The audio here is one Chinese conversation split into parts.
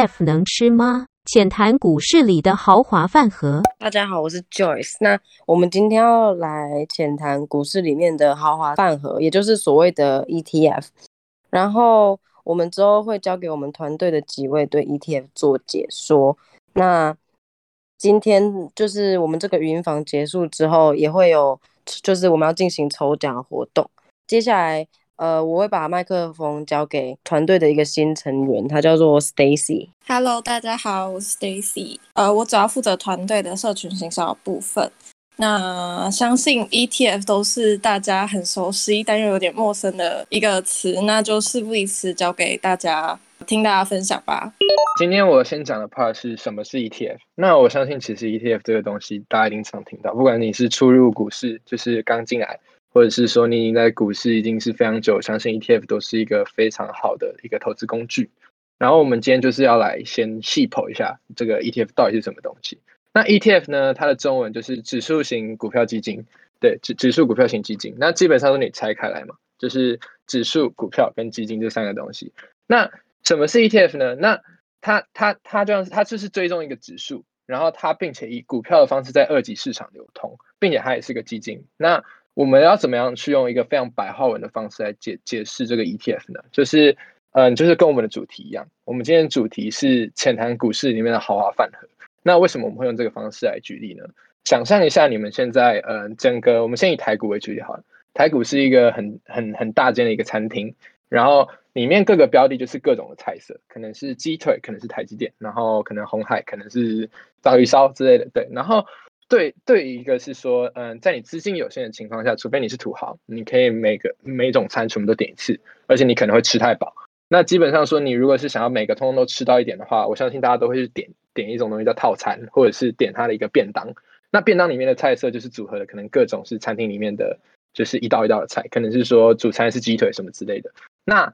ETF 能吃吗？浅谈股市里的豪华饭盒。大家好，我是 Joyce。那我们今天要来浅谈股市里面的豪华饭盒，也就是所谓的 ETF。然后我们之后会交给我们团队的几位对 ETF 做解说。那今天就是我们这个语音房结束之后，也会有就是我们要进行抽奖活动。接下来。呃，我会把麦克风交给团队的一个新成员，他叫做 Stacy。Hello，大家好，我是 Stacy。呃，我主要负责团队的社群行销部分。那相信 ETF 都是大家很熟悉但又有点陌生的一个词，那就事不宜迟，交给大家听大家分享吧。今天我先讲的 part 是什么是 ETF。那我相信其实 ETF 这个东西大家一定常听到，不管你是初入股市，就是刚进来。或者是说你已经在股市已经是非常久，相信 ETF 都是一个非常好的一个投资工具。然后我们今天就是要来先细剖一下这个 ETF 到底是什么东西。那 ETF 呢，它的中文就是指数型股票基金，对，指指数股票型基金。那基本上都你拆开来嘛，就是指数股票跟基金这三个东西。那什么是 ETF 呢？那它它它这样它就是追踪一个指数，然后它并且以股票的方式在二级市场流通，并且它也是个基金。那我们要怎么样去用一个非常白话文的方式来解解释这个 ETF 呢？就是，嗯，就是跟我们的主题一样，我们今天主题是浅谈股市里面的豪华饭盒。那为什么我们会用这个方式来举例呢？想象一下，你们现在，嗯，整个我们先以台股为举例好了。台股是一个很很很大间的一个餐厅，然后里面各个标的就是各种的菜色，可能是鸡腿，可能是台积电，然后可能红海，可能是章鱼烧之类的，对，然后。对对，一个是说，嗯，在你资金有限的情况下，除非你是土豪，你可以每个每种餐全部都点一次，而且你可能会吃太饱。那基本上说，你如果是想要每个通通都吃到一点的话，我相信大家都会去点点一种东西叫套餐，或者是点它的一个便当。那便当里面的菜色就是组合的，可能各种是餐厅里面的，就是一道一道的菜，可能是说主餐是鸡腿什么之类的。那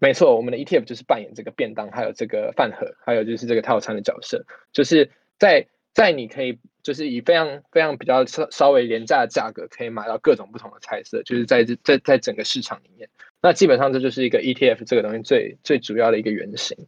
没错，我们的 ETF 就是扮演这个便当，还有这个饭盒，还有就是这个套餐的角色，就是在在你可以。就是以非常非常比较稍稍微廉价的价格，可以买到各种不同的菜色，就是在在在整个市场里面，那基本上这就是一个 ETF 这个东西最最主要的一个原型。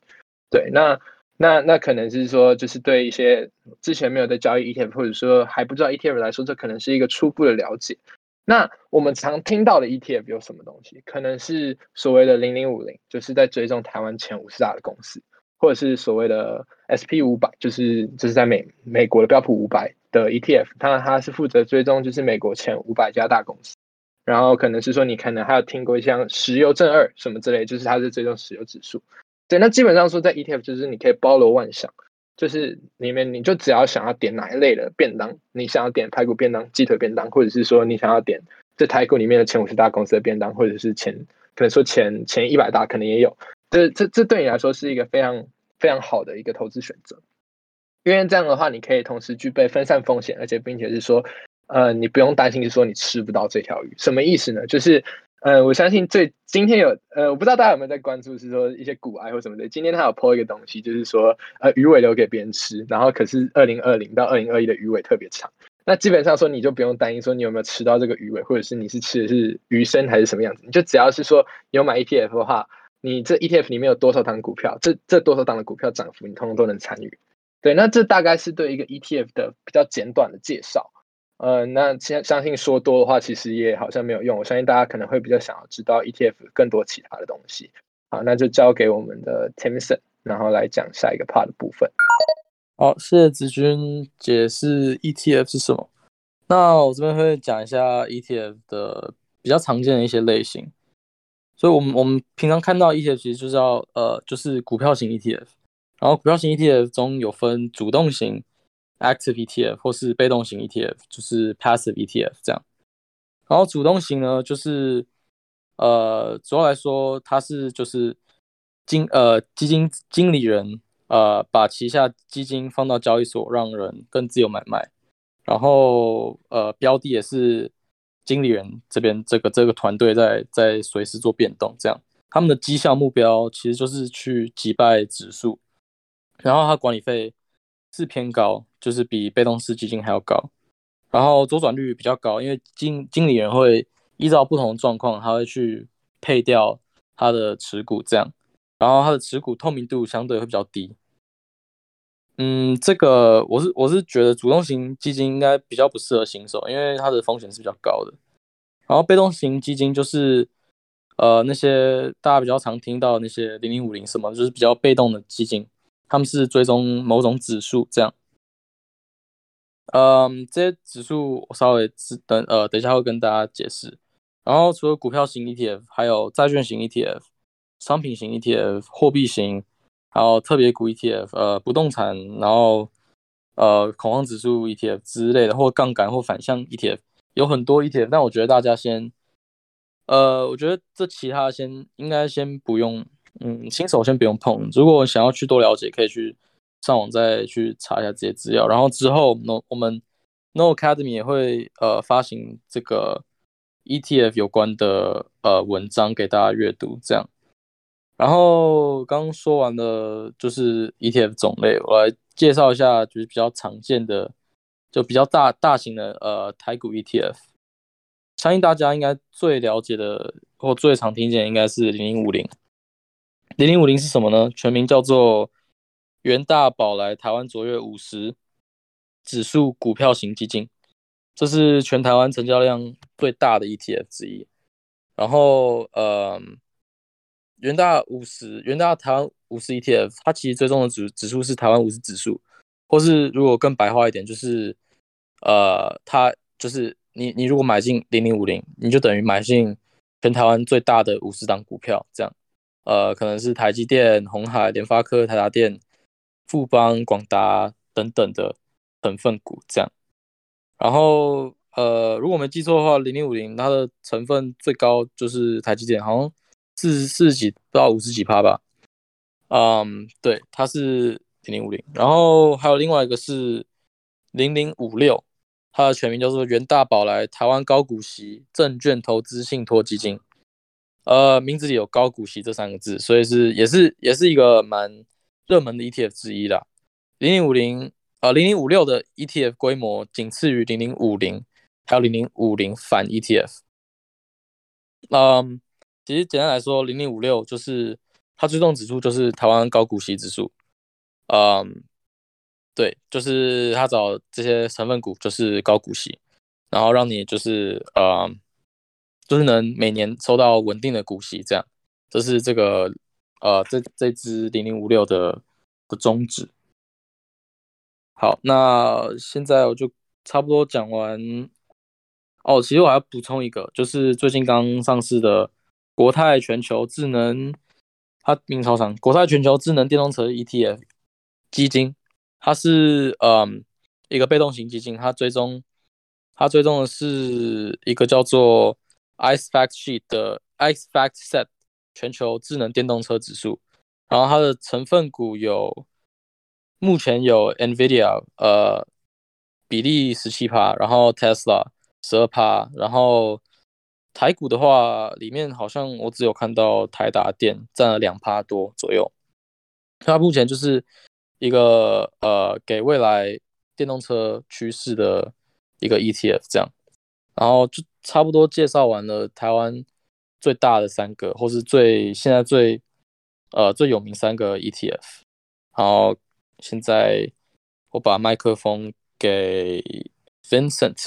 对，那那那可能是说，就是对一些之前没有在交易 ETF，或者说还不知道 ETF 来说，这可能是一个初步的了解。那我们常听到的 ETF 有什么东西？可能是所谓的零零五零，就是在追踪台湾前五十大的公司。或者是所谓的 SP 五百，就是就是在美美国的标普五百的 ETF，它它是负责追踪就是美国前五百家大公司，然后可能是说你可能还有听过像石油正二什么之类，就是它是追踪石油指数。对，那基本上说在 ETF 就是你可以包罗万象，就是里面你就只要想要点哪一类的便当，你想要点排骨便当、鸡腿便当，或者是说你想要点这台股里面的前五十大公司的便当，或者是前可能说前前一百大可能也有。这这这对你来说是一个非常非常好的一个投资选择，因为这样的话，你可以同时具备分散风险，而且并且是说，呃，你不用担心说你吃不到这条鱼。什么意思呢？就是，呃，我相信最今天有，呃，我不知道大家有没有在关注，是说一些股癌或什么的。今天他有 po 一个东西，就是说，呃，鱼尾留给别人吃，然后可是二零二零到二零二一的鱼尾特别长。那基本上说，你就不用担心说你有没有吃到这个鱼尾，或者是你是吃的是鱼身还是什么样子，你就只要是说有买 ETF 的话。你这 ETF 里面有多少档股票？这这多少档的股票涨幅，你通通都能参与。对，那这大概是对一个 ETF 的比较简短的介绍。呃，那相相信说多的话，其实也好像没有用。我相信大家可能会比较想要知道 ETF 更多其他的东西。好，那就交给我们的 Timson，然后来讲下一个 part 的部分。好，谢谢子君解释 ETF 是什么。那我这边会讲一下 ETF 的比较常见的一些类型。所以，我们我们平常看到 ETF 其实就是要呃，就是股票型 ETF，然后股票型 ETF 中有分主动型 active ETF 或是被动型 ETF，就是 passive ETF 这样。然后主动型呢，就是呃，主要来说，它是就是经呃基金经理人呃把旗下基金放到交易所，让人更自由买卖，然后呃标的也是。经理人这边，这个这个团队在在随时做变动，这样。他们的绩效目标其实就是去击败指数，然后它管理费是偏高，就是比被动式基金还要高，然后周转率比较高，因为经经理人会依照不同的状况，他会去配掉他的持股，这样，然后他的持股透明度相对会比较低，嗯，这个我是我是觉得主动型基金应该比较不适合新手，因为它的风险是比较高的。然后被动型基金就是呃那些大家比较常听到那些零零五零什么，就是比较被动的基金，他们是追踪某种指数这样。嗯，这些指数我稍微等呃等一下会跟大家解释。然后除了股票型 ETF，还有债券型 ETF、商品型 ETF、货币型。还有特别股 ETF，呃，不动产，然后呃，恐慌指数 ETF 之类的，或杠杆或反向 ETF，有很多 ETF。但我觉得大家先，呃，我觉得这其他先应该先不用，嗯，新手先不用碰。如果想要去多了解，可以去上网再去查一下这些资料。然后之后，No 我们 No Academy 也会呃发行这个 ETF 有关的呃文章给大家阅读，这样。然后刚说完的就是 ETF 种类，我来介绍一下，就是比较常见的，就比较大大型的呃台股 ETF。相信大家应该最了解的或最常听见应该是零零五零。零零五零是什么呢？全名叫做元大宝来台湾卓越五十指数股票型基金，这是全台湾成交量最大的 ETF 之一。然后呃。元大五十，元大台湾五十 ETF，它其实追踪的指指数是台湾五十指数，或是如果更白话一点，就是呃，它就是你你如果买进零零五零，你就等于买进全台湾最大的五十档股票，这样，呃，可能是台积电、红海、联发科、台达电、富邦、广达等等的成分股这样。然后呃，如果没记错的话，零零五零它的成分最高就是台积电，好像。四四十几到五十几趴吧，嗯，对，它是零零五零，然后还有另外一个是零零五六，它的全名叫做元大宝来台湾高股息证券投资信托基金，呃，名字里有高股息这三个字，所以是也是也是一个蛮热门的 ETF 之一啦。零零五零呃零零五六的 ETF 规模仅次于零零五零，还有零零五零反 ETF，嗯。其实简单来说，零零五六就是它追踪指数，就是台湾高股息指数。嗯，对，就是它找这些成分股，就是高股息，然后让你就是呃，就是能每年收到稳定的股息，这样，这是这个呃这这支零零五六的的宗旨。好，那现在我就差不多讲完。哦，其实我还要补充一个，就是最近刚上市的。国泰全球智能，它名超长。国泰全球智能电动车 ETF 基金，它是嗯一个被动型基金，它追踪它追踪的是一个叫做 Ice Fact Sheet 的 Ice Fact Set 全球智能电动车指数。然后它的成分股有目前有 Nvidia 呃比例十七趴，然后 Tesla 十二趴，然后。台股的话，里面好像我只有看到台达电占了两趴多左右。它目前就是一个呃给未来电动车趋势的一个 ETF 这样，然后就差不多介绍完了台湾最大的三个，或是最现在最呃最有名三个 ETF。然后现在我把麦克风给 Vincent。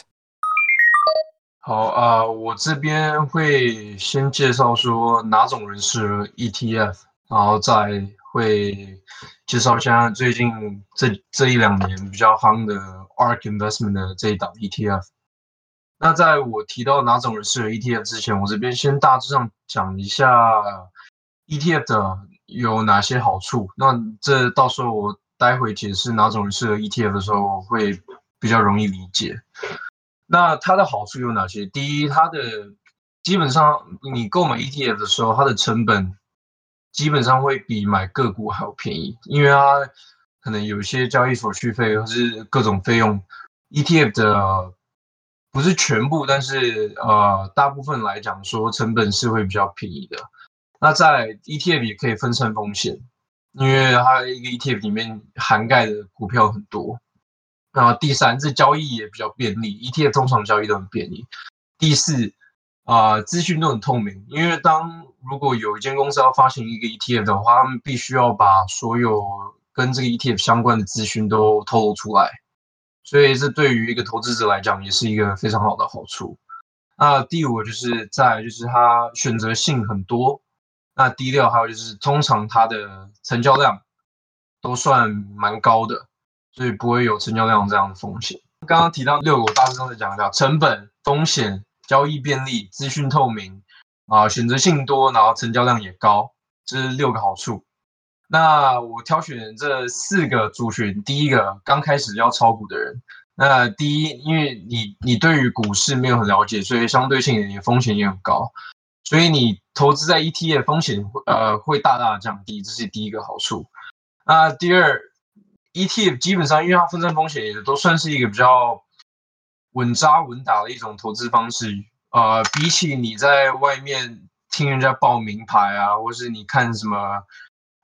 好啊，我这边会先介绍说哪种人适合 ETF，然后再会介绍一下最近这这一两年比较夯的 ARK Investment 的这一档 ETF。那在我提到哪种人适合 ETF 之前，我这边先大致上讲一下 ETF 的有哪些好处。那这到时候我待会解释哪种人适合 ETF 的时候，会比较容易理解。那它的好处有哪些？第一，它的基本上你购买 ETF 的时候，它的成本基本上会比买个股还要便宜，因为它可能有一些交易手续费或是各种费用，ETF 的不是全部，但是呃大部分来讲说成本是会比较便宜的。那在 ETF 也可以分散风险，因为它一个 ETF 里面涵盖的股票很多。那第三，这交易也比较便利，ETF 通常交易都很便利。第四，啊，资讯都很透明，因为当如果有一间公司要发行一个 ETF 的话，他们必须要把所有跟这个 ETF 相关的资讯都透露出来，所以这对于一个投资者来讲也是一个非常好的好处。那第五就是在就是它选择性很多，那第六还有就是通常它的成交量都算蛮高的，所以不会有成交量这样的风险。刚刚提到六个，我大致上在讲到成本、风险、交易便利、资讯透明啊，选择性多，然后成交量也高，这是六个好处。那我挑选这四个族群，第一个刚开始要炒股的人。那第一，因为你你对于股市没有很了解，所以相对性你的风险也很高，所以你投资在 ETF 风险呃会大大降低，这是第一个好处。那第二，ETF 基本上因为它分散风险也都算是一个比较稳扎稳打的一种投资方式，呃，比起你在外面听人家报名牌啊，或是你看什么。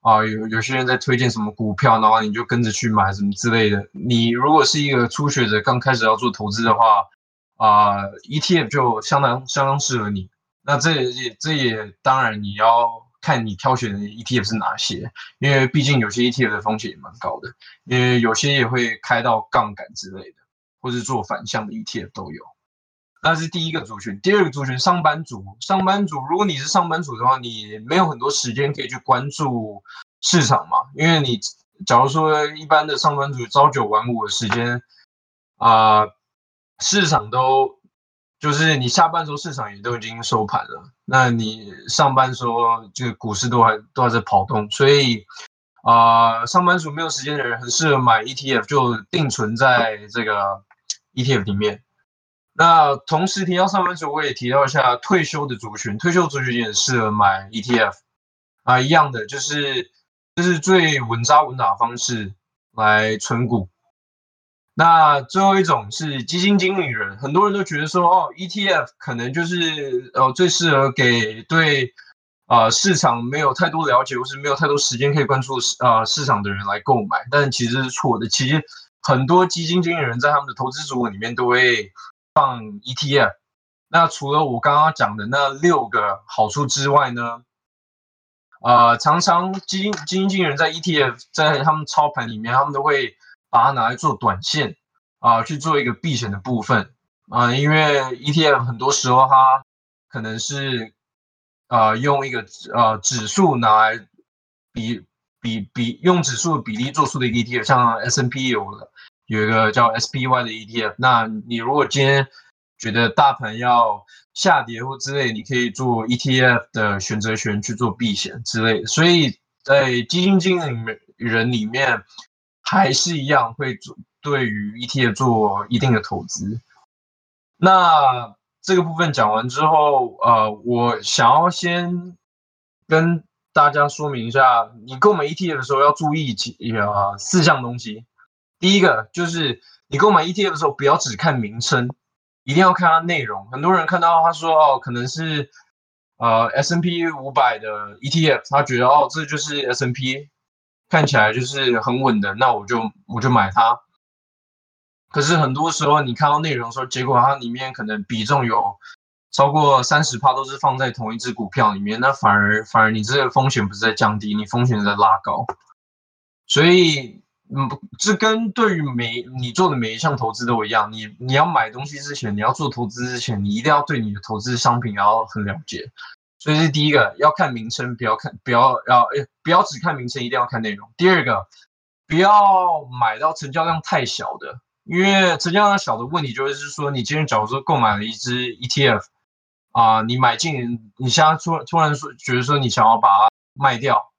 啊，有有些人在推荐什么股票，然后你就跟着去买什么之类的。你如果是一个初学者，刚开始要做投资的话，啊，ETF 就相当相当适合你。那这也这也当然你要看你挑选的 ETF 是哪些，因为毕竟有些 ETF 的风险也蛮高的，因为有些也会开到杠杆之类的，或是做反向的 ETF 都有。那是第一个族群，第二个族群上班族。上班族，如果你是上班族的话，你没有很多时间可以去关注市场嘛？因为你假如说一般的上班族朝九晚五的时间，啊，市场都就是你下班时候市场也都已经收盘了，那你上班时候这个股市都还都还在跑动，所以啊，上班族没有时间的人很适合买 ETF，就定存在这个 ETF 里面。那同时提到上班族，我也提到一下退休的族群，退休族群也适合买 ETF 啊，一样的就是这是最稳扎稳打的方式来存股。那最后一种是基金经理人，很多人都觉得说哦，ETF 可能就是呃最适合给对啊市场没有太多了解或是没有太多时间可以关注市啊市场的人来购买，但其实是错的。其实很多基金经理人在他们的投资组合里面都会。放 ETF，那除了我刚刚讲的那六个好处之外呢，呃，常常基金基金经理人在 ETF 在他们操盘里面，他们都会把它拿来做短线啊，去做一个避险的部分啊，因为 ETF 很多时候它可能是呃用一个呃指数拿来比比比用指数比例做出的一个 ETF，像 S&P 有的。有一个叫 SPY 的 ETF，那你如果今天觉得大盘要下跌或之类，你可以做 ETF 的选择权去做避险之类。所以在基金经理人里面，还是一样会做对于 ETF 做一定的投资。那这个部分讲完之后，呃，我想要先跟大家说明一下，你购买 ETF 的时候要注意几呃四项东西。第一个就是你购买 ETF 的时候，不要只看名称，一定要看它内容。很多人看到他说哦，可能是呃 S&P 五百的 ETF，他觉得哦这就是 S&P，看起来就是很稳的，那我就我就买它。可是很多时候你看到内容的时候，结果它里面可能比重有超过三十趴都是放在同一只股票里面，那反而反而你这个风险不是在降低，你风险在拉高，所以。嗯，这跟对于每你做的每一项投资都一样。你你要买东西之前，你要做投资之前，你一定要对你的投资商品要很了解。所以是第一个，要看名称，不要看，不要要，哎，不要只看名称，一定要看内容。第二个，不要买到成交量太小的，因为成交量小的问题就是说，你今天假如说购买了一只 ETF，啊，你买进，你现在突突然说觉得说你想要把它卖掉。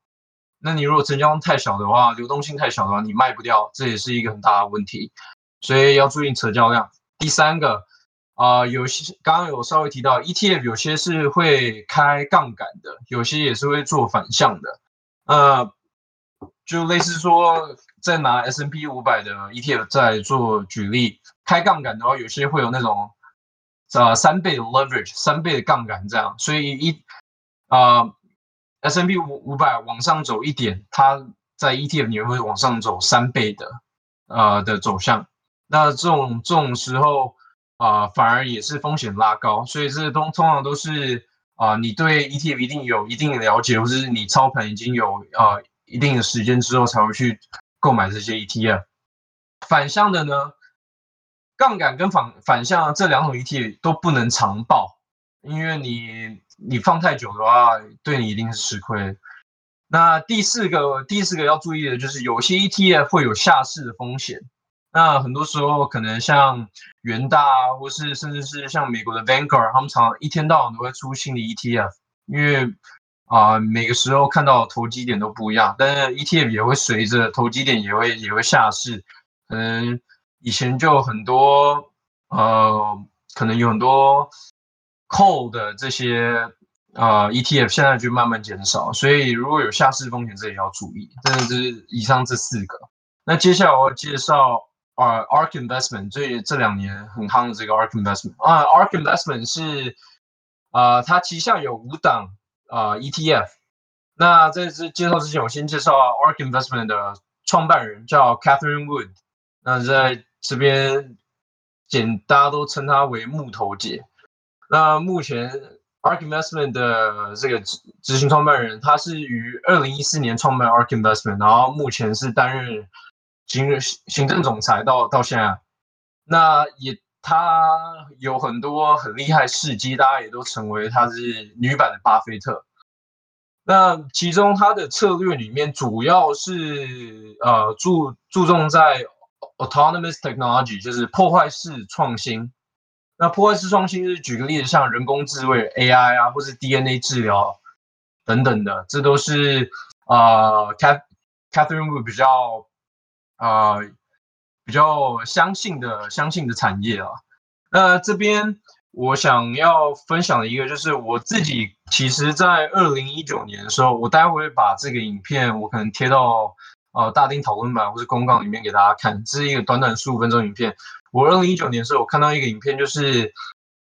那你如果成交量太小的话，流动性太小的话，你卖不掉，这也是一个很大的问题，所以要注意成交量。第三个，啊，有些刚刚有稍微提到，ETF 有些是会开杠杆的，有些也是会做反向的，呃，就类似说，在拿 S&P 五百的 ETF 在做举例，开杠杆的话，有些会有那种，呃，三倍的 leverage，三倍的杠杆这样，所以一，啊。S n P 五五百往上走一点，它在 E T F 里面会往上走三倍的，呃的走向。那这种这种时候啊，反而也是风险拉高。所以这通通常都是啊，你对 E T F 一定有一定的了解，或者是你操盘已经有呃一定的时间之后才会去购买这些 ETF。反向的呢，杠杆跟反反向这两种 ETF 都不能长报，因为你你放太久的话，对你一定是吃亏。那第四个第四个要注意的就是，有些 ETF 会有下市的风险。那很多时候可能像元大啊，或是甚至是像美国的 Vanguard，他们常一天到晚都会出新的 ETF，因为啊每个时候看到投机点都不一样，但是 ETF 也会随着投机点也会也会下市。可能以前就很多呃，可能有很多 cold 的这些呃 ETF，现在就慢慢减少，所以如果有下市风险，这也要注意。真的是以上这四个。那接下来我要介绍。啊，Ark Investment 这这两年很夯的这个 Ark Investment 啊，Ark Investment 是啊，它旗下有五档啊 ETF。那在这介绍之前，我先介绍 Ark Investment 的创办人叫 Catherine Wood。那在这边简大家都称她为木头姐。那目前 Ark Investment 的这个执执行创办人，他是于二零一四年创办 Ark Investment，然后目前是担任。行行政总裁到到现在，那也他有很多很厉害事迹，大家也都成为他是女版的巴菲特。那其中他的策略里面主要是呃注注重在 autonomous technology，就是破坏式创新。那破坏式创新是举个例子，像人工智慧 AI 啊，或是 DNA 治疗等等的，这都是呃 Catherine 比较。啊，比较相信的相信的产业啊。那这边我想要分享的一个，就是我自己其实，在二零一九年的时候，我待会把这个影片，我可能贴到呃大丁讨论版或是公告里面给大家看。这是一个短短十五分钟影片。我二零一九年的时候，我看到一个影片，就是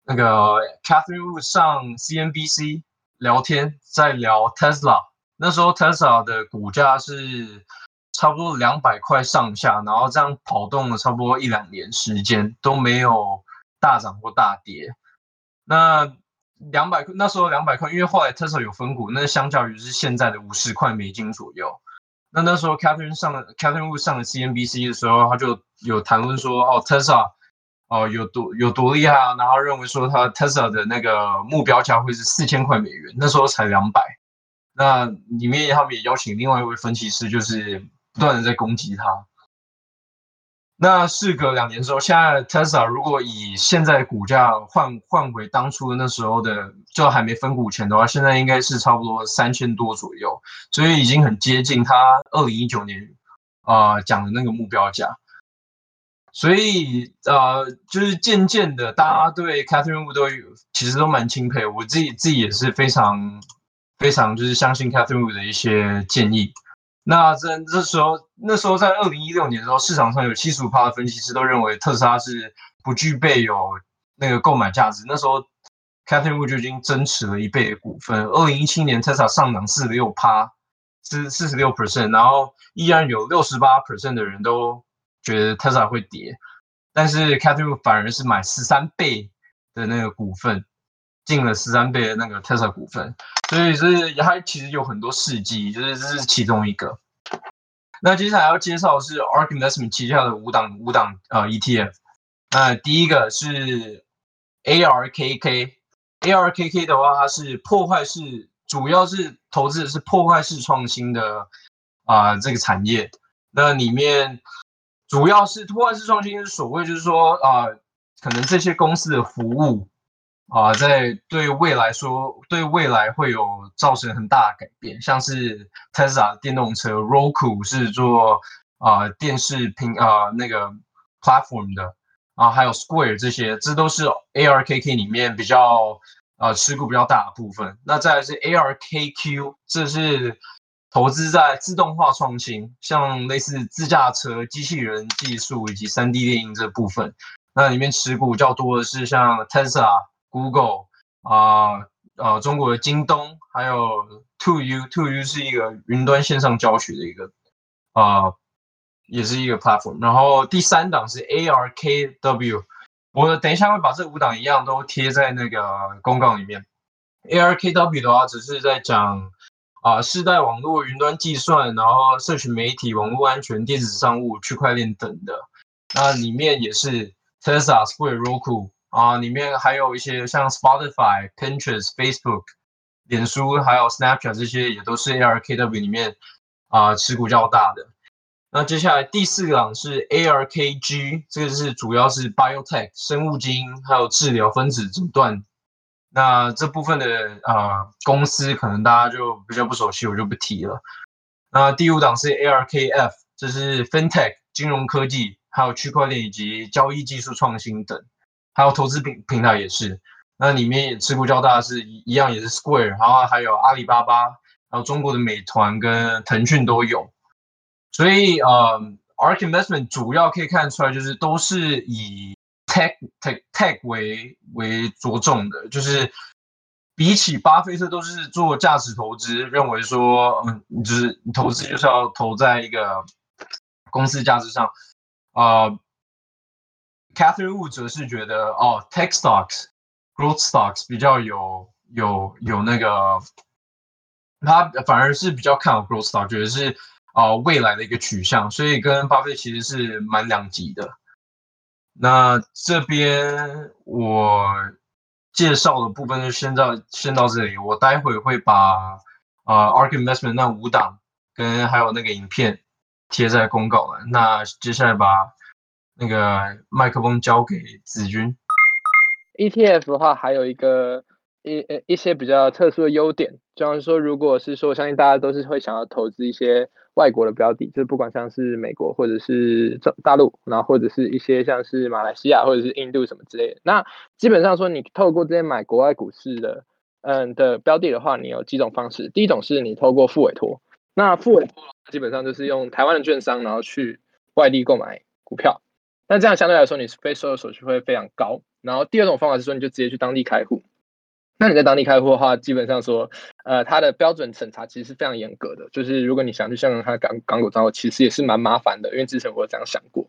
那个 Catherine Wu 上 CNBC 聊天，在聊 Tesla。那时候 Tesla 的股价是。差不多两百块上下，然后这样跑动了差不多一两年时间都没有大涨或大跌。那两百那时候两百块，因为后来特斯拉有分股，那相较于是现在的五十块美金左右。那那时候 Catherine 上了 Catherine 上了 CNBC 的时候，他就有谈论说，哦，特斯拉哦有多有多厉害啊，然后认为说他特斯拉的那个目标价会是四千块美元，那时候才两百。那里面他们也邀请另外一位分析师，就是。不断的在攻击它。那事隔两年之后，现在 Tesla 如果以现在股价换换回当初的那时候的，就还没分股前的话，现在应该是差不多三千多左右，所以已经很接近他二零一九年啊讲的那个目标价。所以呃，就是渐渐的，大家对 Catherine Wood 都其实都蛮钦佩，我自己自己也是非常非常就是相信 Catherine Wood 的一些建议。那这这时候，那时候在二零一六年的时候，市场上有七十五趴的分析师都认为特斯拉是不具备有那个购买价值。那时候，Catherine Wood 就已经增持了一倍的股份。二零一七年，特斯拉上涨四十六趴，是四十六 percent，然后依然有六十八 percent 的人都觉得特斯拉会跌，但是 Catherine Wood 反而是买十三倍的那个股份。进了十三倍的那个特斯拉股份，所以是它其实有很多事迹，就是这是其中一个。那接下来要介绍是 Ark Investment 旗下的五档五档呃 ETF。那第一个是 ARKK，ARKK 的话，它是破坏式，主要是投资的是破坏式创新的啊这个产业。那里面主要是破坏式创新，是所谓就是说啊，可能这些公司的服务。啊，在对未来说，对未来会有造成很大的改变。像是 Tesla 电动车，Roku 是做啊电视平啊那个 platform 的啊，还有 Square 这些，这都是 ARKK 里面比较啊持股比较大的部分。那再来是 ARKQ，这是投资在自动化创新，像类似自驾车、机器人技术以及 3D 电影这部分。那里面持股较多的是像 Tesla。Google 啊，呃，中国的京东，还有 To U，To U 是一个云端线上教学的一个啊，也是一个 platform。然后第三档是 ARKW，我等一下会把这五档一样都贴在那个公告里面。ARKW 的话，只是在讲啊，世代网络、云端计算，然后社群媒体、网络安全、电子商务、区块链等的。那里面也是 Tesla、Square、Roku 啊，里面还有一些像 Spotify、Pinterest、Facebook、脸书，还有 Snapchat 这些，也都是 ARKW 里面啊持股较大的。那接下来第四档是 ARKG，这个是主要是 Biotech 生物基因，还有治疗分子诊断。那这部分的呃公司可能大家就比较不熟悉，我就不提了。那第五档是 ARKF，这是 FinTech 金融科技，还有区块链以及交易技术创新等，还有投资平平台也是。那里面也持股较大是一一样也是 Square，然后还有阿里巴巴，然后中国的美团跟腾讯都有。所以呃，ARK Investment 主要可以看出来就是都是以。tech tech tech 为为着重的，就是比起巴菲特都是做价值投资，认为说，嗯，就是投资就是要投在一个公司价值上。啊，Catherine Wu 则是觉得，哦，tech stocks、growth stocks 比较有有有那个，他反而是比较看好 growth stock，觉得是啊未来的一个取向，所以跟巴菲特其实是蛮两极的。那这边我介绍的部分就先到先到这里，我待会会把啊 ARK Investment 那五档跟还有那个影片贴在公告栏。那接下来把那个麦克风交给子君。ETF 的话，还有一个一呃一些比较特殊的优点，就像说，如果是说，相信大家都是会想要投资一些。外国的标的，就是不管像是美国或者是中大陆，然后或者是一些像是马来西亚或者是印度什么之类的。那基本上说，你透过这些买国外股市的，嗯的标的的话，你有几种方式。第一种是你透过付委托，那付委托基本上就是用台湾的券商，然后去外地购买股票。那这样相对来说，你非收的手续费非常高。然后第二种方法是说，你就直接去当地开户。那你在当地开户的话，基本上说，呃，它的标准审查其实是非常严格的。就是如果你想去香港开港港股账户，其实也是蛮麻烦的，因为之前我有这样想过。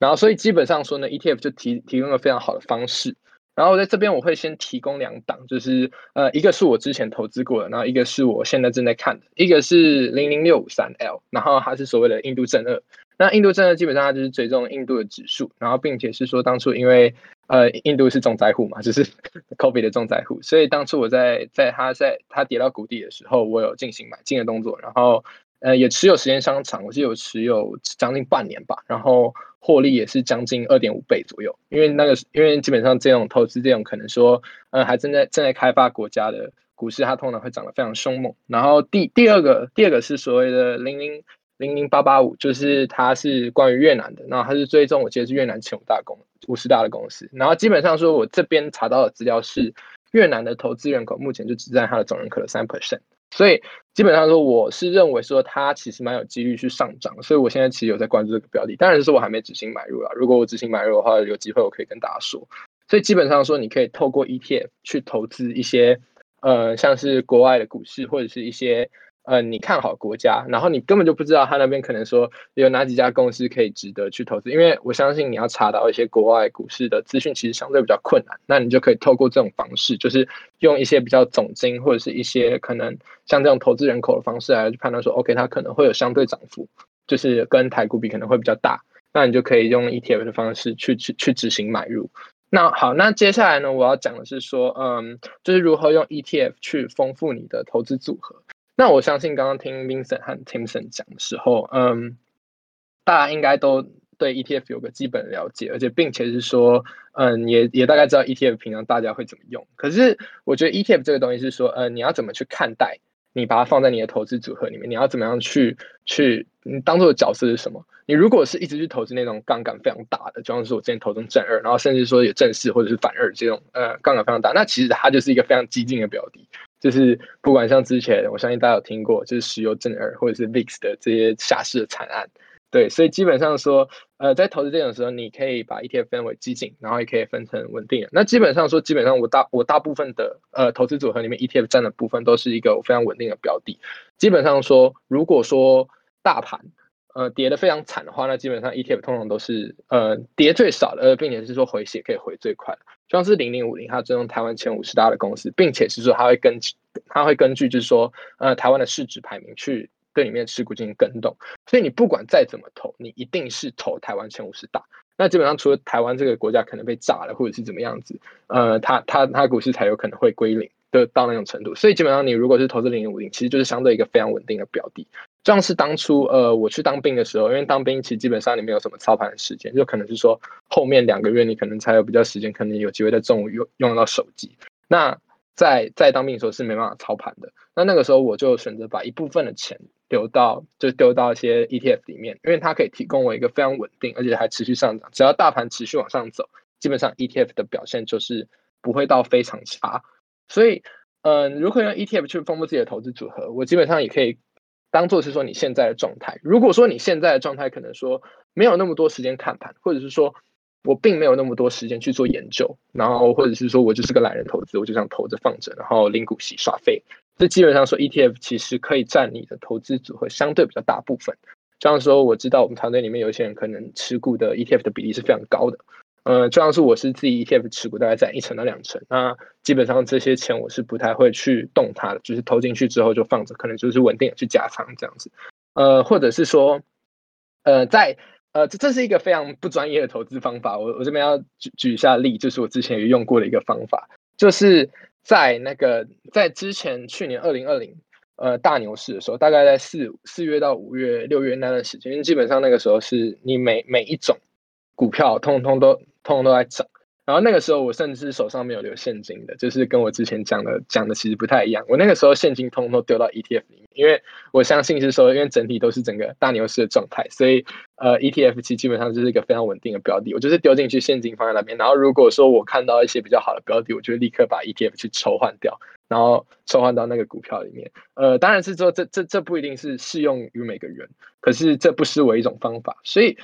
然后，所以基本上说呢，ETF 就提提供了非常好的方式。然后在这边我会先提供两档，就是呃，一个是我之前投资过的，然后一个是我现在正在看的，一个是零零六五三 L，然后它是所谓的印度正二。那印度正二基本上它就是追踪印度的指数，然后并且是说当初因为。呃，印度是重灾户嘛，就是 COVID 的重灾户，所以当初我在在它在它跌到谷底的时候，我有进行买进的动作，然后呃也持有时间相长，我是有持有将近半年吧，然后获利也是将近二点五倍左右，因为那个因为基本上这种投资这种可能说呃还正在正在开发国家的股市，它通常会涨得非常凶猛。然后第第二个第二个是所谓的零零。零零八八五就是它是关于越南的，然后它是追踪我记得是越南前五大公五十大的公司，然后基本上说我这边查到的资料是越南的投资人口目前就只占它的总人口的三 percent，所以基本上说我是认为说它其实蛮有几率去上涨，所以我现在其实有在关注这个标的，当然是我还没执行买入了，如果我执行买入的话，有机会我可以跟大家说，所以基本上说你可以透过 ETF 去投资一些呃像是国外的股市或者是一些。呃，你看好国家，然后你根本就不知道他那边可能说有哪几家公司可以值得去投资，因为我相信你要查到一些国外股市的资讯，其实相对比较困难。那你就可以透过这种方式，就是用一些比较总金或者是一些可能像这种投资人口的方式来去判断说，OK，它可能会有相对涨幅，就是跟台股比可能会比较大。那你就可以用 ETF 的方式去去去执行买入。那好，那接下来呢，我要讲的是说，嗯，就是如何用 ETF 去丰富你的投资组合。那我相信刚刚听 Vincent 和 Timson 讲的时候，嗯，大家应该都对 ETF 有个基本了解，而且并且是说，嗯，也也大概知道 ETF 平常大家会怎么用。可是我觉得 ETF 这个东西是说，呃，你要怎么去看待？你把它放在你的投资组合里面，你要怎么样去去？你当做的角色是什么？你如果是一直去投资那种杠杆非常大的，就像是我之前投中正二，然后甚至说有正四或者是反二这种，呃，杠杆非常大，那其实它就是一个非常激进的标的。就是不管像之前，我相信大家有听过，就是石油正二或者是 VIX 的这些下市的惨案，对，所以基本上说，呃，在投资这种时候，你可以把 ETF 分为激进，然后也可以分成稳定的。那基本上说，基本上我大我大部分的呃投资组合里面，ETF 占的部分都是一个非常稳定的标的。基本上说，如果说大盘呃跌的非常惨的话，那基本上 ETF 通常都是呃跌最少的，并且是说回血可以回最快像是零零五零，它追踪台湾前五十大的公司，并且是说它会根据它会根据就是说呃台湾的市值排名去对里面持股进行跟动，所以你不管再怎么投，你一定是投台湾前五十大。那基本上除了台湾这个国家可能被炸了或者是怎么样子，呃，它它它股市才有可能会归零的到那种程度。所以基本上你如果是投资零零五零，其实就是相对一个非常稳定的标的。像是当初呃我去当兵的时候，因为当兵其实基本上你没有什么操盘的时间，就可能是说后面两个月你可能才有比较时间，可能有机会在中午用用到手机。那在在当兵的时候是没办法操盘的。那那个时候我就选择把一部分的钱丢到就丢到一些 ETF 里面，因为它可以提供我一个非常稳定，而且还持续上涨。只要大盘持续往上走，基本上 ETF 的表现就是不会到非常差。所以，嗯，如何用 ETF 去丰富自己的投资组合，我基本上也可以。当做是说你现在的状态。如果说你现在的状态可能说没有那么多时间看盘，或者是说我并没有那么多时间去做研究，然后或者是说我就是个懒人投资，我就想投着放着，然后领股息耍废。这基本上说 ETF 其实可以占你的投资组合相对比较大部分。这样说我知道我们团队里面有些人可能持股的 ETF 的比例是非常高的。呃，就像是我是自己 ETF 持股，大概占一成到两成，那基本上这些钱我是不太会去动它的，就是投进去之后就放着，可能就是稳定去加仓这样子。呃，或者是说，呃，在呃这这是一个非常不专业的投资方法，我我这边要举举一下例，就是我之前也用过的一个方法，就是在那个在之前去年二零二零呃大牛市的时候，大概在四四月到五月六月那段时间，因为基本上那个时候是你每每一种股票通通都。通通都在涨，然后那个时候我甚至手上没有留现金的，就是跟我之前讲的讲的其实不太一样。我那个时候现金通通都丢到 ETF 里面，因为我相信是说，因为整体都是整个大牛市的状态，所以呃 ETF 其实基本上就是一个非常稳定的标的。我就是丢进去现金放在那边，然后如果说我看到一些比较好的标的，我就立刻把 ETF 去抽换掉，然后抽换到那个股票里面。呃，当然是说这这这不一定是适用于每个人，可是这不失为一种方法。所以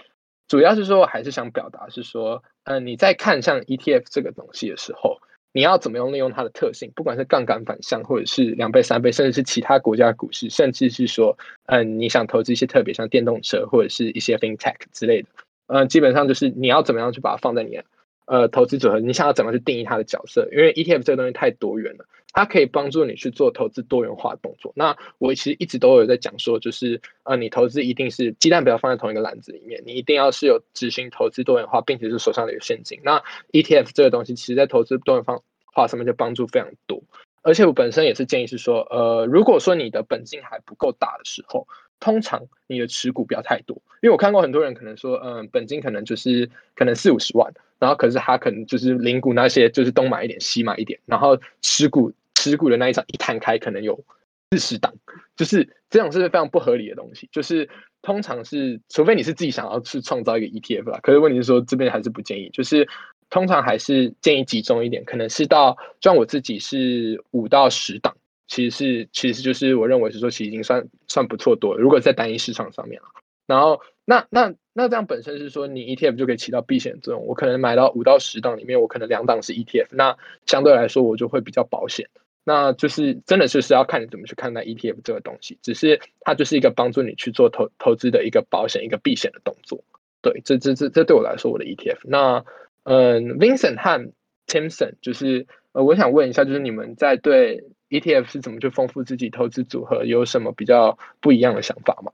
主要是说，我还是想表达是说。嗯，你在看像 ETF 这个东西的时候，你要怎么样利用它的特性？不管是杠杆反向，或者是两倍、三倍，甚至是其他国家股市，甚至是说，嗯，你想投资一些特别像电动车或者是一些 FinTech 之类的，嗯，基本上就是你要怎么样去把它放在你的呃投资组合？你想要怎么去定义它的角色？因为 ETF 这个东西太多元了。它可以帮助你去做投资多元化动作。那我其实一直都有在讲说，就是呃，你投资一定是鸡蛋不要放在同一个篮子里面，你一定要是有执行投资多元化，并且是手上有现金。那 ETF 这个东西，其实在投资多元化上面就帮助非常多。而且我本身也是建议是说，呃，如果说你的本金还不够大的时候，通常你的持股不要太多，因为我看过很多人可能说，嗯，本金可能就是可能四五十万，然后可是他可能就是零股那些就是东买一点西买一点，然后持股。持股的那一张一摊开，可能有四十档，就是这种是非常不合理的东西。就是通常是，除非你是自己想要去创造一个 ETF 啦，可是问题是说这边还是不建议。就是通常还是建议集中一点，可能是到像我自己是五到十档，其实是其实就是我认为是说其实已经算算不错多了。如果在单一市场上面啊然后那那那这样本身是说你 ETF 就可以起到避险作用。我可能买到五到十档里面，我可能两档是 ETF，那相对来说我就会比较保险。那就是真的就是要看你怎么去看待 ETF 这个东西，只是它就是一个帮助你去做投投资的一个保险、一个避险的动作。对，这这这这对我来说，我的 ETF。那嗯，Vincent 和 Timson，就是呃，我想问一下，就是你们在对 ETF 是怎么去丰富自己投资组合，有什么比较不一样的想法吗？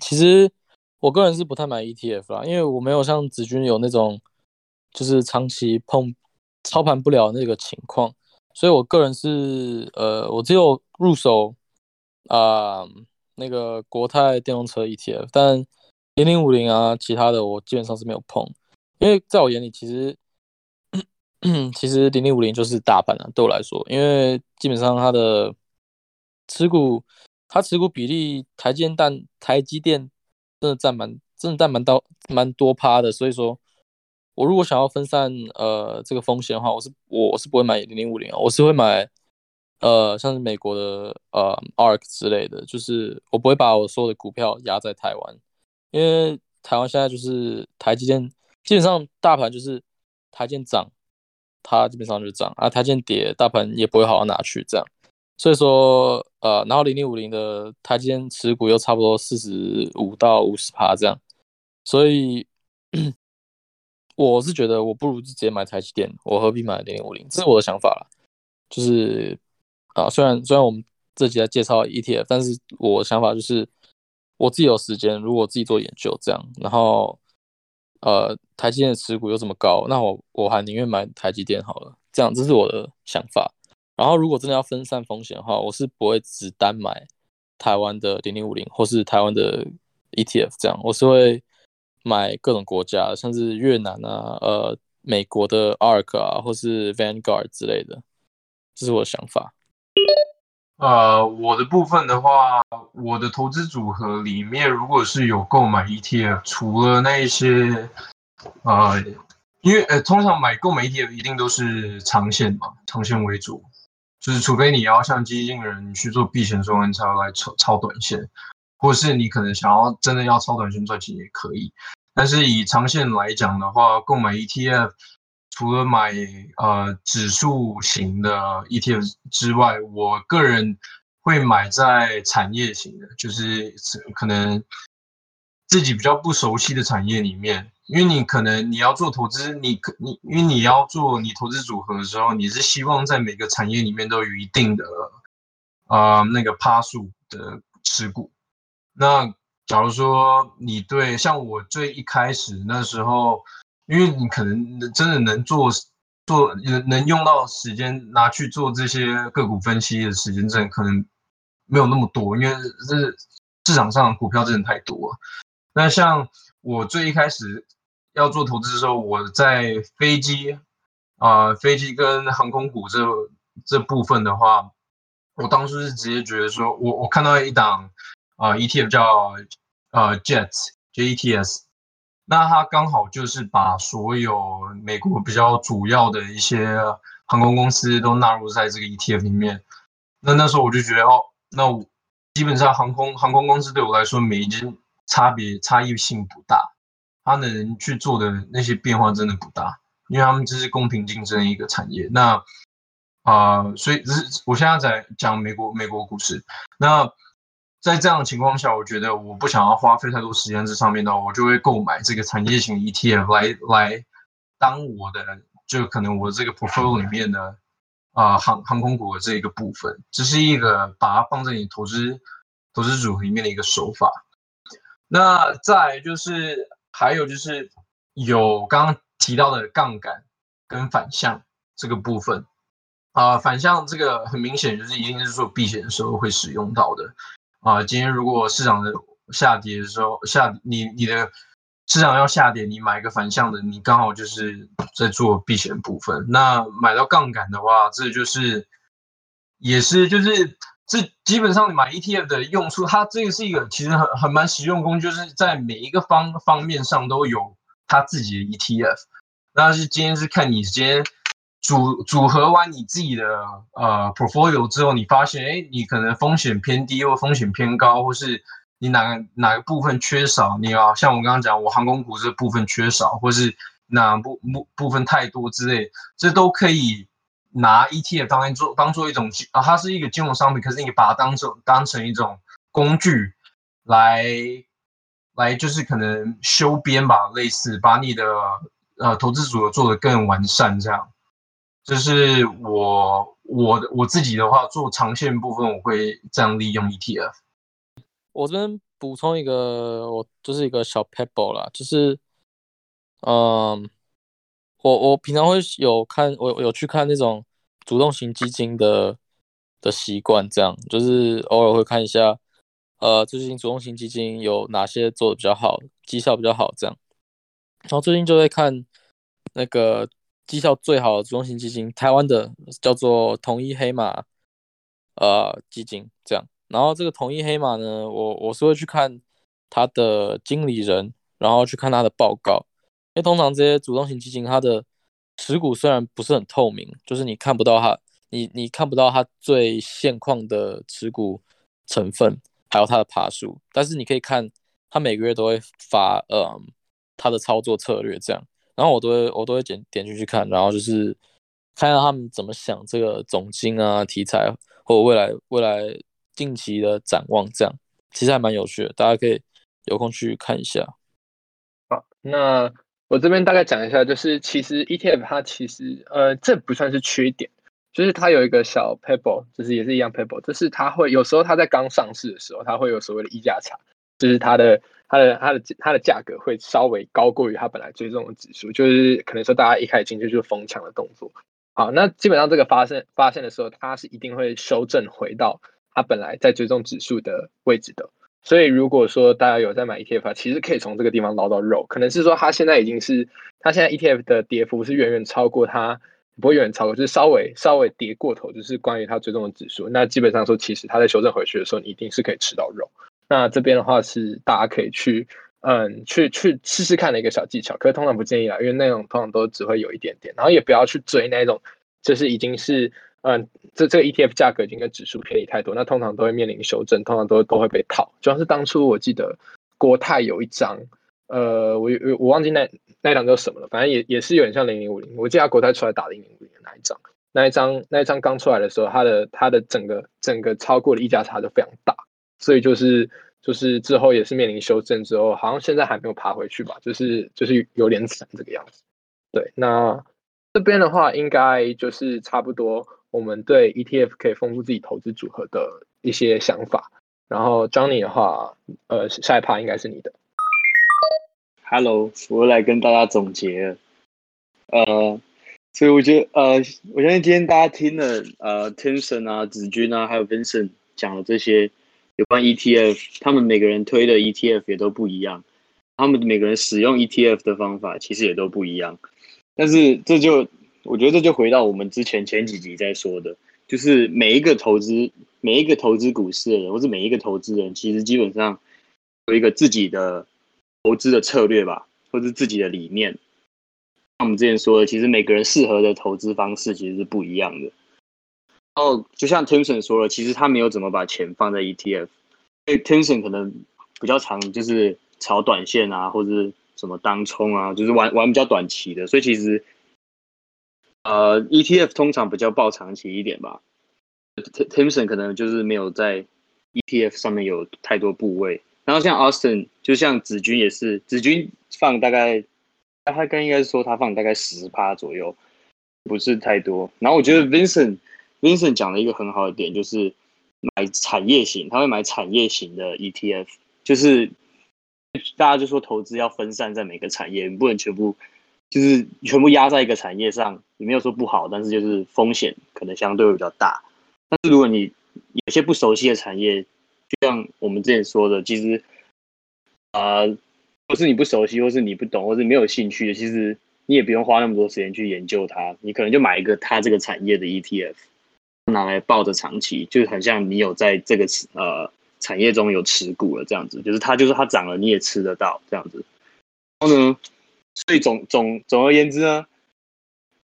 其实我个人是不太买 ETF 啦，因为我没有像子君有那种就是长期碰操盘不了那个情况。所以，我个人是，呃，我只有入手啊那个国泰电动车 ETF，但零零五零啊，其他的我基本上是没有碰，因为在我眼里，其实 其实零零五零就是大盘啊，对我来说，因为基本上它的持股，它持股比例，台积电台积电真的占蛮，真的占蛮到蛮多趴的，所以说。我如果想要分散呃这个风险的话，我是我我是不会买零零五零，我是会买呃像是美国的呃 ARK 之类的，就是我不会把我所有的股票压在台湾，因为台湾现在就是台积电，基本上大盘就是台积电涨，它基本上就涨啊，台积电跌，大盘也不会好好拿去这样，所以说呃然后零零五零的台积电持股又差不多四十五到五十趴这样，所以。我是觉得我不如直接买台积电，我何必买零零五零？这是我的想法啦。就是啊，虽然虽然我们这集在介绍 ETF，但是我的想法就是我自己有时间，如果自己做研究这样，然后呃台积电持股又这么高，那我我还宁愿买台积电好了。这样这是我的想法。然后如果真的要分散风险的话，我是不会只单买台湾的零零五零或是台湾的 ETF 这样，我是会。买各种国家，像是越南啊、呃、美国的 ARK 啊，或是 Vanguard 之类的，这是我的想法。呃，我的部分的话，我的投资组合里面，如果是有购买 ETF，除了那一些，呃，因为呃，通常买购买 ETF 一定都是长线嘛，长线为主，就是除非你要像基金人去做避险周才来超超短线。或是你可能想要真的要超短线赚钱也可以，但是以长线来讲的话，购买 ETF 除了买呃指数型的 ETF 之外，我个人会买在产业型的，就是可能自己比较不熟悉的产业里面，因为你可能你要做投资，你可你因为你要做你投资组合的时候，你是希望在每个产业里面都有一定的呃那个趴数的持股。那假如说你对像我最一开始那时候，因为你可能真的能做做能能用到时间拿去做这些个股分析的时间，真的可能没有那么多，因为这市场上股票真的太多。那像我最一开始要做投资的时候，我在飞机啊飞机跟航空股这这部分的话，我当初是直接觉得说我我看到一档。啊，ETF 叫呃 Jets，JETS，那它刚好就是把所有美国比较主要的一些航空公司都纳入在这个 ETF 里面。那那时候我就觉得，哦，那基本上航空航空公司对我来说，每一间差别差异性不大，它能去做的那些变化真的不大，因为他们这是公平竞争一个产业。那啊，所以是我现在在讲美国美国股市，那。在这样的情况下，我觉得我不想要花费太多时间这上面的话，我就会购买这个产业型 ETF 来来当我的，就可能我这个 portfolio 里面的啊航航空股的这一个部分，这是一个把它放在你投资投资组合里面的一个手法。那再就是还有就是有刚刚提到的杠杆跟反向这个部分啊，反向这个很明显就是一定是做避险的时候会使用到的。啊，今天如果市场的下跌的时候，下你你的市场要下跌，你买一个反向的，你刚好就是在做避险部分。那买到杠杆的话，这就是也是就是这基本上你买 ETF 的用处，它这个是一个其实很很蛮实用工具，就是在每一个方方面上都有它自己的 ETF。那是今天是看你今天。组组合完你自己的呃 portfolio 之后，你发现哎，你可能风险偏低或风险偏高，或是你哪个哪个部分缺少，你要像我刚刚讲，我航空股这部分缺少，或是哪部部部分太多之类，这都可以拿 ETF 当做当做一种啊，它是一个金融商品，可是你把它当做当成一种工具来来就是可能修边吧，类似把你的呃投资组合做得更完善这样。就是我我我自己的话，做长线部分我会这样利用 ETF。我这边补充一个，我就是一个小 pebble 啦，就是，嗯，我我平常会有看，我有去看那种主动型基金的的习惯，这样就是偶尔会看一下，呃，最近主动型基金有哪些做的比较好，绩效比较好这样，然后最近就会看那个。绩效最好的主动型基金，台湾的叫做统一黑马，呃，基金这样。然后这个统一黑马呢，我我是会去看它的经理人，然后去看他的报告。因为通常这些主动型基金，它的持股虽然不是很透明，就是你看不到它，你你看不到它最现况的持股成分，还有它的爬数，但是你可以看它每个月都会发，嗯，它的操作策略这样。然后我都会我都会点点进去看，然后就是看下他们怎么想这个总金啊题材或者未来未来近期的展望，这样其实还蛮有趣的，大家可以有空去看一下。好，那我这边大概讲一下，就是其实 ETF 它其实呃这不算是缺点，就是它有一个小 pebble，就是也是一样 pebble，就是它会有时候它在刚上市的时候，它会有所谓的溢价差，就是它的它的它的它的价格会稍微高过于它本来追踪的指数，就是可能说大家一开始进去就是疯抢的动作。好，那基本上这个发生发现的时候，它是一定会修正回到它本来在追踪指数的位置的。所以如果说大家有在买 ETF，其实可以从这个地方捞到肉。可能是说它现在已经是它现在 ETF 的跌幅是远远超过它，不会远远超过，就是稍微稍微跌过头，就是关于它追踪的指数。那基本上说，其实它在修正回去的时候，你一定是可以吃到肉。那这边的话是大家可以去嗯去去试试看的一个小技巧，可是通常不建议啦，因为那种通常都只会有一点点，然后也不要去追那种就是已经是。嗯，这这个 ETF 价格已经跟指数偏离太多，那通常都会面临修正，通常都都会被套。主要是当初我记得国泰有一张，呃，我我我忘记那那一张叫什么了，反正也也是有点像零零五零。我记得国泰出来打零零五零的那一张，那一张那一张刚出来的时候，它的它的整个整个超过的溢价差就非常大，所以就是就是之后也是面临修正之后，好像现在还没有爬回去吧，就是就是有点惨这个样子。对，那这边的话应该就是差不多。我们对 ETF 可以丰富自己投资组合的一些想法。然后 Johnny 的话，呃，下一趴应该是你的。Hello，我来跟大家总结。呃，所以我觉得，呃，我相信今天大家听了，呃，Tenson 啊、子君啊，还有 Vincent 讲的这些有关 ETF，他们每个人推的 ETF 也都不一样，他们每个人使用 ETF 的方法其实也都不一样。但是这就我觉得这就回到我们之前前几集在说的，就是每一个投资每一个投资股市的人，或是每一个投资人，其实基本上有一个自己的投资的策略吧，或是自己的理念。像我们之前说的，其实每个人适合的投资方式其实是不一样的。哦就像 Tension 说了，其实他没有怎么把钱放在 ETF，因为 Tension 可能比较常，就是炒短线啊，或者什么当冲啊，就是玩玩比较短期的，所以其实。呃，ETF 通常比较爆长期一点吧。Timson 可能就是没有在 ETF 上面有太多部位。然后像 Austin，就像子君也是，子君放大概，他刚应该是说他放大概十趴左右，不是太多。然后我觉得 Vincent，Vincent 讲了一个很好的点，就是买产业型，他会买产业型的 ETF，就是大家就说投资要分散在每个产业，你不能全部。就是全部压在一个产业上，也没有说不好，但是就是风险可能相对会比较大。但是如果你有些不熟悉的产业，就像我们之前说的，其实啊，或是你不熟悉，或是你不懂，或是没有兴趣的，其实你也不用花那么多时间去研究它。你可能就买一个它这个产业的 ETF，拿来抱着长期，就是很像你有在这个呃产业中有持股了这样子，就是它就是它涨了你也吃得到这样子。然后呢？所以总总总而言之呢，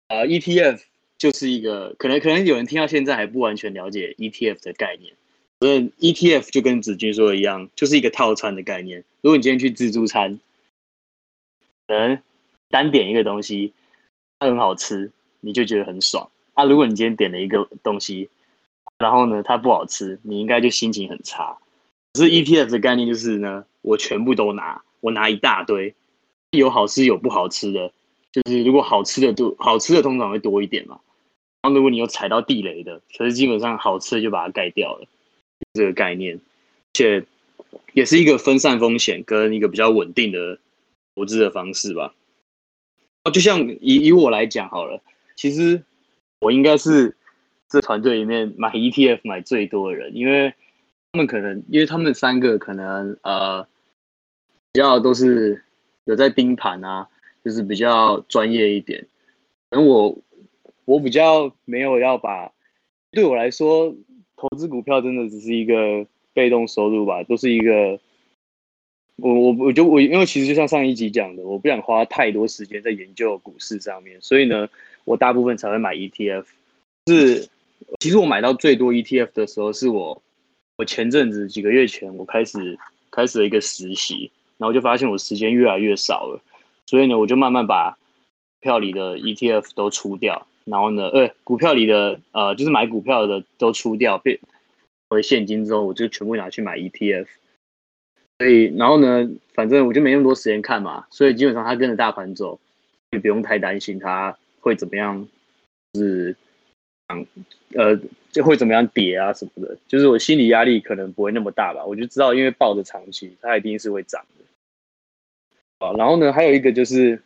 呃，ETF 就是一个可能可能有人听到现在还不完全了解 ETF 的概念。所以 ETF 就跟子君说的一样，就是一个套餐的概念。如果你今天去自助餐，可能单点一个东西，它很好吃，你就觉得很爽。啊，如果你今天点了一个东西，然后呢它不好吃，你应该就心情很差。可是 ETF 的概念就是呢，我全部都拿，我拿一大堆。有好吃有不好吃的，就是如果好吃的多，好吃的通常会多一点嘛。然后如果你有踩到地雷的，可是基本上好吃的就把它盖掉了，这个概念，且也是一个分散风险跟一个比较稳定的投资的方式吧。哦，就像以以我来讲好了，其实我应该是这团队里面买 ETF 买最多的人，因为他们可能因为他们三个可能呃比较都是。有在盯盘啊，就是比较专业一点。而我我比较没有要把，对我来说，投资股票真的只是一个被动收入吧，都是一个。我我我就我因为其实就像上一集讲的，我不想花太多时间在研究股市上面，所以呢，我大部分才会买 ETF。是，其实我买到最多 ETF 的时候，是我我前阵子几个月前，我开始开始了一个实习。然后就发现我时间越来越少了，所以呢，我就慢慢把票里的 ETF 都出掉，然后呢，呃，股票里的呃，就是买股票的都出掉，变回现金之后，我就全部拿去买 ETF。所以然后呢，反正我就没那么多时间看嘛，所以基本上他跟着大盘走，也不用太担心他会怎么样，是，嗯，呃，就会怎么样跌啊什么的，就是我心理压力可能不会那么大吧。我就知道，因为抱着长期，它一定是会涨的。啊，然后呢，还有一个就是，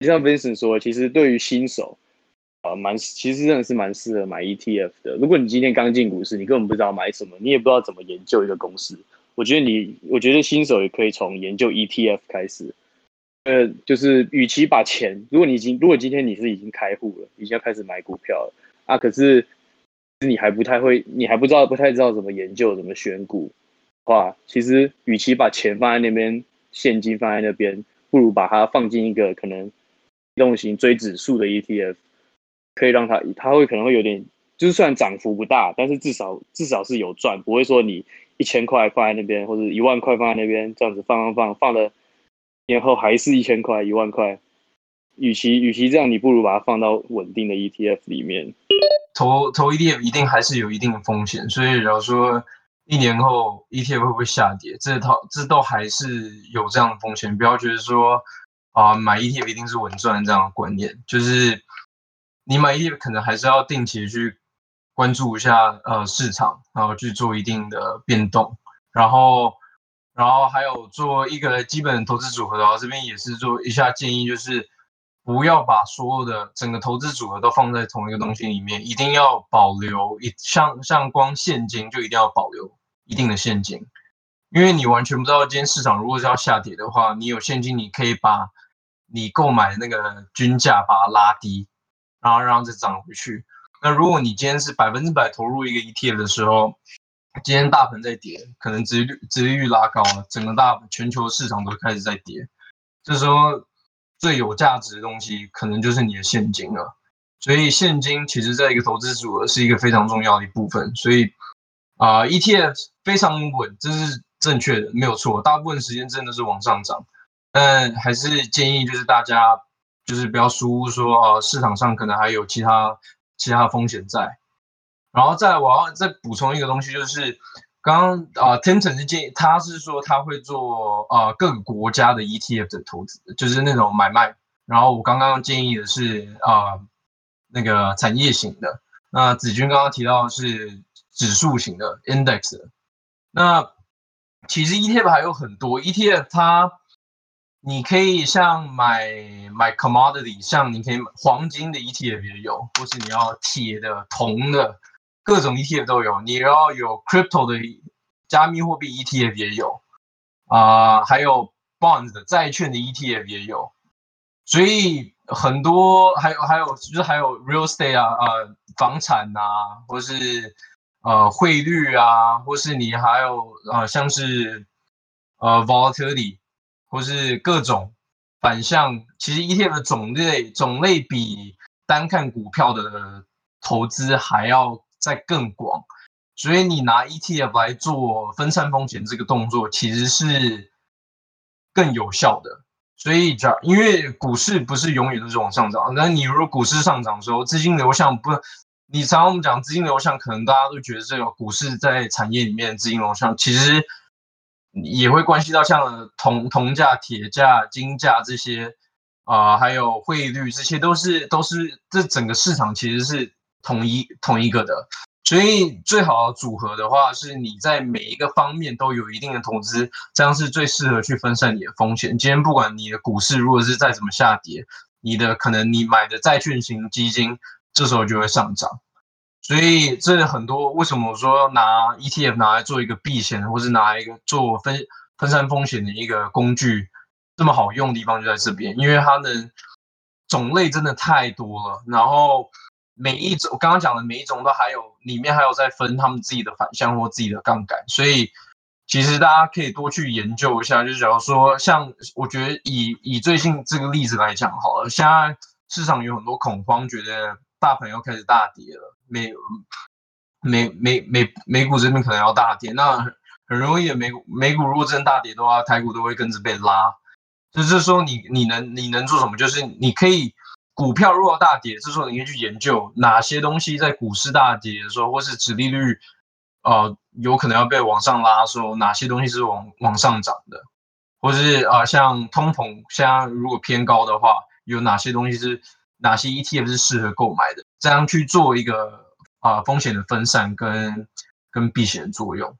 就像 Vincent 说，其实对于新手。啊，蛮其实真的是蛮适合买 ETF 的。如果你今天刚进股市，你根本不知道买什么，你也不知道怎么研究一个公司。我觉得你，我觉得新手也可以从研究 ETF 开始。呃，就是与其把钱，如果你已经，如果今天你是已经开户了，已经要开始买股票了啊，可是你还不太会，你还不知道，不太知道怎么研究，怎么选股的话，其实与其把钱放在那边，现金放在那边，不如把它放进一个可能移动型追指数的 ETF。可以让它，它会可能会有点，就是虽然涨幅不大，但是至少至少是有赚，不会说你一千块放在那边，或者一万块放在那边，这样子放放放放了，年后还是一千块一万块，与其与其这样，你不如把它放到稳定的 ETF 里面。投投 ETF 一定还是有一定的风险，所以假如说一年后 ETF 会不会下跌，这套这都还是有这样的风险。不要觉得说啊买 ETF 一定是稳赚这样的观念，就是。你买 ETF 可能还是要定期去关注一下呃市场，然后去做一定的变动，然后然后还有做一个基本投资组合的话，这边也是做一下建议，就是不要把所有的整个投资组合都放在同一个东西里面，一定要保留一像像光现金就一定要保留一定的现金，因为你完全不知道今天市场如果是要下跌的话，你有现金你可以把你购买的那个均价把它拉低。然后让它涨回去。那如果你今天是百分之百投入一个 ETF 的时候，今天大盘在跌，可能殖率殖利率拉高了，整个大全球市场都开始在跌。这时候最有价值的东西，可能就是你的现金了。所以现金其实在一个投资组合是一个非常重要的一部分。所以啊，ETF 非常稳，这是正确的，没有错。大部分时间真的是往上涨，但还是建议就是大家。就是不要疏忽说，呃，市场上可能还有其他其他风险在。然后再我要再补充一个东西，就是刚刚啊，Tenton 是建议他是说他会做呃各个国家的 ETF 的投资，就是那种买卖。然后我刚刚建议的是啊那个产业型的。那子君刚刚提到是指数型的 index。那其实 ETF 还有很多 ETF 它。你可以像买买 commodity，像你可以买黄金的 ETF 也有，或是你要铁的、铜的，各种 ETF 都有。你要有 crypto 的加密货币 ETF 也有，啊，还有 bonds 的债券的 ETF 也有。所以很多还有还有就是还有 real estate 啊，呃，房产呐，或是呃汇率啊，或是你还有呃像是呃 volatility。或是各种反向，其实 ETF 的种类种类比单看股票的投资还要再更广，所以你拿 ETF 来做分散风险这个动作，其实是更有效的。所以这因为股市不是永远都是往上涨，那你如果股市上涨的时候，资金流向不，你常常我们讲资金流向，可能大家都觉得这个股市在产业里面资金流向，其实。也会关系到像铜铜价、铁价、金价这些，啊，还有汇率，这些都是都是这整个市场其实是同一同一个的。所以最好的组合的话，是你在每一个方面都有一定的投资，这样是最适合去分散你的风险。今天不管你的股市如果是再怎么下跌，你的可能你买的债券型基金这时候就会上涨。所以这很多为什么我说拿 ETF 拿来做一个避险，或是拿一个做分分散风险的一个工具，这么好用的地方就在这边，因为它的种类真的太多了。然后每一种刚刚讲的每一种都还有里面还有在分他们自己的反向或自己的杠杆，所以其实大家可以多去研究一下。就假如说像我觉得以以最近这个例子来讲好了，现在市场有很多恐慌，觉得大盘又开始大跌了。美美美美美股这边可能要大跌，那很容易。美美股如果真大跌的话，台股都会跟着被拉。就是说，你你能你能做什么？就是你可以股票如果大跌，这时候你可以去研究哪些东西在股市大跌的时候，或是指利率呃有可能要被往上拉，说哪些东西是往往上涨的，或是啊、呃像通膨现在如果偏高的话，有哪些东西是哪些 ETF 是适合购买的，这样去做一个啊、风险的分散跟跟避险的作用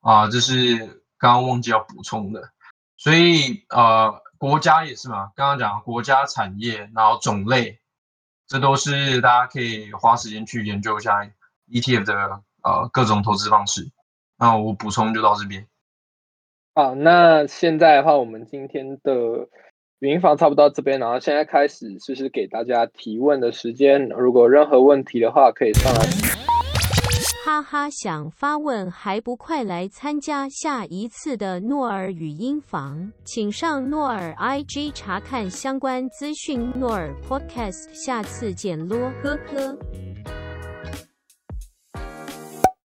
啊、这是刚刚忘记要补充的。所以呃，国家也是嘛，刚刚讲国家产业，然后种类，这都是大家可以花时间去研究一下 ETF 的呃各种投资方式。那我补充就到这边。好，那现在的话，我们今天的语音房差不多到这边，然后现在开始就是给大家提问的时间。如果任何问题的话，可以上来。哈哈，想发问还不快来参加下一次的诺尔语音房？请上诺尔 IG 查看相关资讯。诺尔 Podcast，下次见咯，呵呵。